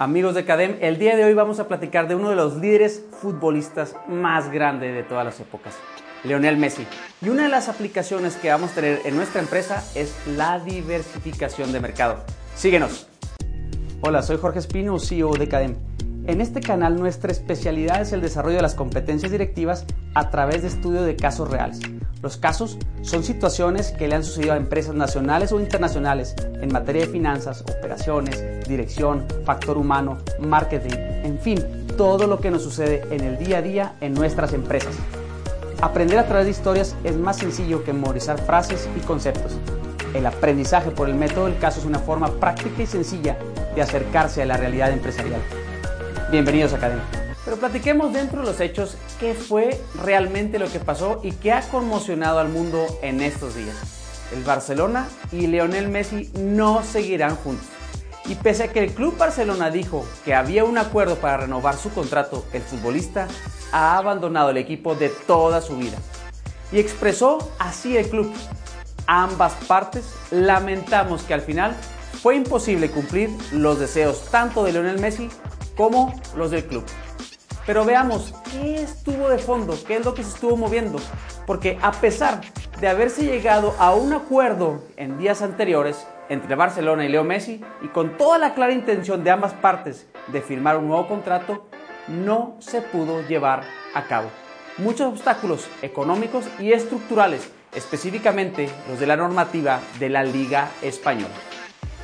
Amigos de Cadem, el día de hoy vamos a platicar de uno de los líderes futbolistas más grandes de todas las épocas, Leonel Messi. Y una de las aplicaciones que vamos a tener en nuestra empresa es la diversificación de mercado. Síguenos. Hola, soy Jorge Espino, CEO de Cadem. En este canal nuestra especialidad es el desarrollo de las competencias directivas a través de estudio de casos reales. Los casos son situaciones que le han sucedido a empresas nacionales o internacionales en materia de finanzas, operaciones, dirección, factor humano, marketing, en fin, todo lo que nos sucede en el día a día en nuestras empresas. Aprender a través de historias es más sencillo que memorizar frases y conceptos. El aprendizaje por el método del caso es una forma práctica y sencilla de acercarse a la realidad empresarial. Bienvenidos a Academia. Pero platiquemos dentro de los hechos qué fue realmente lo que pasó y qué ha conmocionado al mundo en estos días. El Barcelona y Lionel Messi no seguirán juntos. Y pese a que el Club Barcelona dijo que había un acuerdo para renovar su contrato, el futbolista ha abandonado el equipo de toda su vida. Y expresó así el club. Ambas partes lamentamos que al final fue imposible cumplir los deseos tanto de Lionel Messi como los del club. Pero veamos qué estuvo de fondo, qué es lo que se estuvo moviendo. Porque a pesar de haberse llegado a un acuerdo en días anteriores entre Barcelona y Leo Messi y con toda la clara intención de ambas partes de firmar un nuevo contrato, no se pudo llevar a cabo. Muchos obstáculos económicos y estructurales, específicamente los de la normativa de la Liga Española.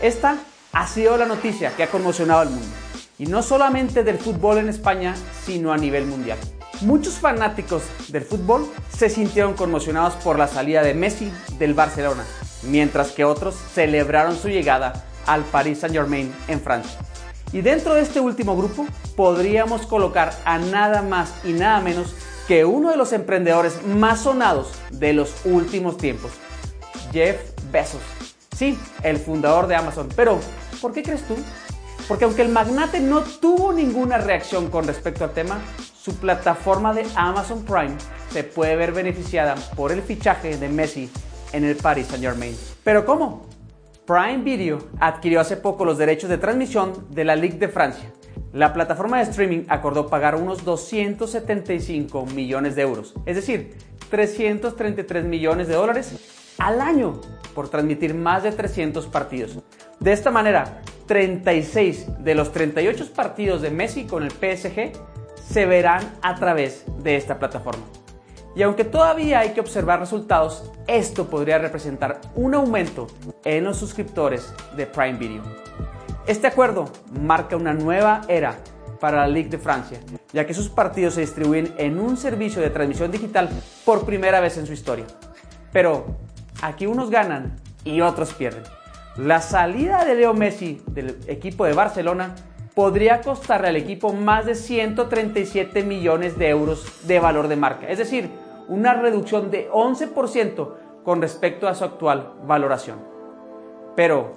Esta ha sido la noticia que ha conmocionado al mundo y no solamente del fútbol en España, sino a nivel mundial. Muchos fanáticos del fútbol se sintieron conmocionados por la salida de Messi del Barcelona, mientras que otros celebraron su llegada al Paris Saint-Germain en Francia. Y dentro de este último grupo podríamos colocar a nada más y nada menos que uno de los emprendedores más sonados de los últimos tiempos, Jeff Bezos. Sí, el fundador de Amazon. Pero, ¿por qué crees tú? Porque aunque el magnate no tuvo ninguna reacción con respecto al tema, su plataforma de Amazon Prime se puede ver beneficiada por el fichaje de Messi en el Paris Saint Germain. ¿Pero cómo? Prime Video adquirió hace poco los derechos de transmisión de la Ligue de Francia. La plataforma de streaming acordó pagar unos 275 millones de euros, es decir, 333 millones de dólares al año por transmitir más de 300 partidos. De esta manera, 36 de los 38 partidos de Messi con el PSG se verán a través de esta plataforma. Y aunque todavía hay que observar resultados, esto podría representar un aumento en los suscriptores de Prime Video. Este acuerdo marca una nueva era para la Ligue de Francia, ya que sus partidos se distribuyen en un servicio de transmisión digital por primera vez en su historia. Pero aquí unos ganan y otros pierden. La salida de Leo Messi del equipo de Barcelona podría costarle al equipo más de 137 millones de euros de valor de marca, es decir, una reducción de 11% con respecto a su actual valoración. Pero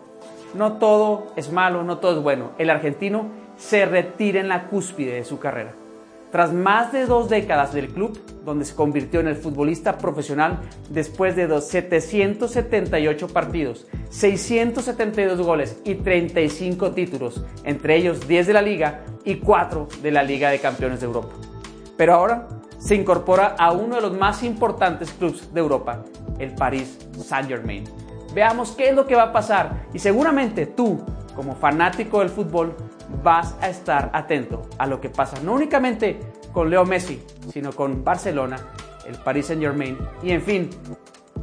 no todo es malo, no todo es bueno. El argentino se retira en la cúspide de su carrera. Tras más de dos décadas del club, donde se convirtió en el futbolista profesional después de 778 partidos, 672 goles y 35 títulos, entre ellos 10 de la Liga y 4 de la Liga de Campeones de Europa. Pero ahora se incorpora a uno de los más importantes clubes de Europa, el Paris Saint-Germain. Veamos qué es lo que va a pasar y seguramente tú, como fanático del fútbol, vas a estar atento a lo que pasa, no únicamente con Leo Messi, sino con Barcelona, el Paris Saint Germain y en fin,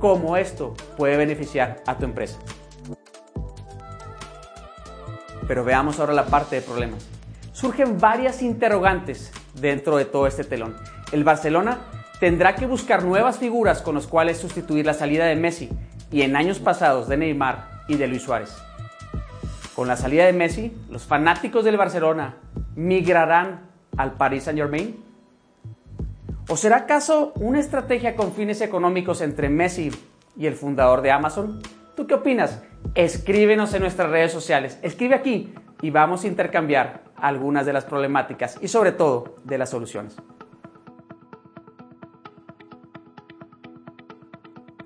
cómo esto puede beneficiar a tu empresa. Pero veamos ahora la parte de problemas. Surgen varias interrogantes dentro de todo este telón. El Barcelona tendrá que buscar nuevas figuras con las cuales sustituir la salida de Messi y en años pasados de Neymar y de Luis Suárez. Con la salida de Messi, los fanáticos del Barcelona migrarán al Paris Saint-Germain. ¿O será acaso una estrategia con fines económicos entre Messi y el fundador de Amazon? ¿Tú qué opinas? Escríbenos en nuestras redes sociales. Escribe aquí y vamos a intercambiar algunas de las problemáticas y sobre todo de las soluciones.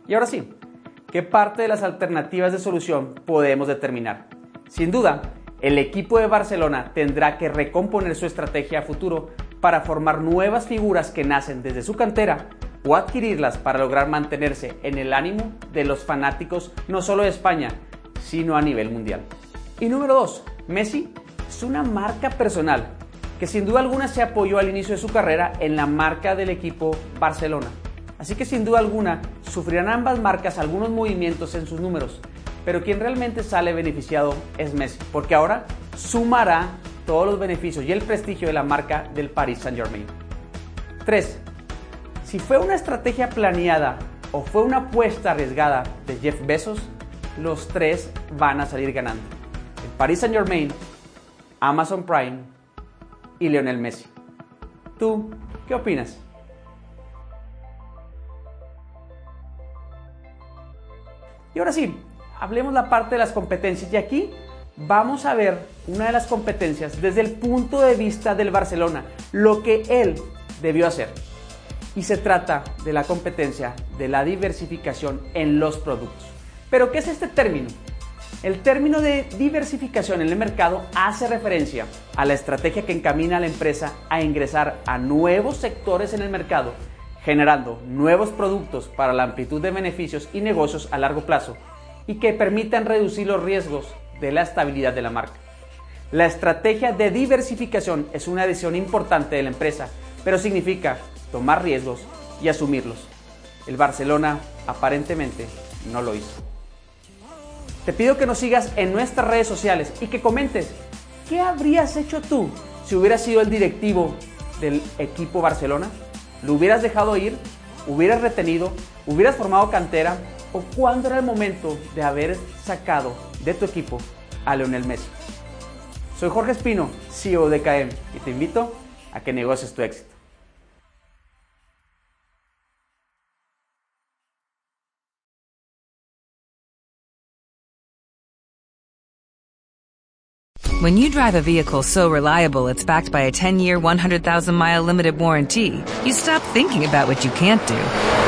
Y ahora sí, ¿qué parte de las alternativas de solución podemos determinar? Sin duda, el equipo de Barcelona tendrá que recomponer su estrategia a futuro para formar nuevas figuras que nacen desde su cantera o adquirirlas para lograr mantenerse en el ánimo de los fanáticos no solo de España, sino a nivel mundial. Y número 2, Messi es una marca personal que sin duda alguna se apoyó al inicio de su carrera en la marca del equipo Barcelona. Así que sin duda alguna sufrirán ambas marcas algunos movimientos en sus números, pero quien realmente sale beneficiado es Messi, porque ahora sumará todos los beneficios y el prestigio de la marca del Paris Saint-Germain. 3. Si fue una estrategia planeada o fue una apuesta arriesgada de Jeff Bezos, los tres van a salir ganando. El Paris Saint-Germain, Amazon Prime y Lionel Messi. ¿Tú qué opinas? Y ahora sí, hablemos la parte de las competencias. Y aquí vamos a ver una de las competencias desde el punto de vista del Barcelona, lo que él debió hacer. Y se trata de la competencia de la diversificación en los productos. Pero ¿qué es este término? El término de diversificación en el mercado hace referencia a la estrategia que encamina a la empresa a ingresar a nuevos sectores en el mercado generando nuevos productos para la amplitud de beneficios y negocios a largo plazo y que permitan reducir los riesgos de la estabilidad de la marca. La estrategia de diversificación es una decisión importante de la empresa, pero significa tomar riesgos y asumirlos. El Barcelona aparentemente no lo hizo. Te pido que nos sigas en nuestras redes sociales y que comentes qué habrías hecho tú si hubieras sido el directivo del equipo Barcelona. ¿Lo hubieras dejado ir? ¿Hubieras retenido? ¿Hubieras formado cantera? ¿O cuándo era el momento de haber sacado de tu equipo a Leonel Messi? Soy Jorge Espino, CEO de KM, y te invito a que negocies tu éxito. When you drive a vehicle so reliable it's backed by a 10 year, 100,000 mile limited warranty, you stop thinking about what you can't do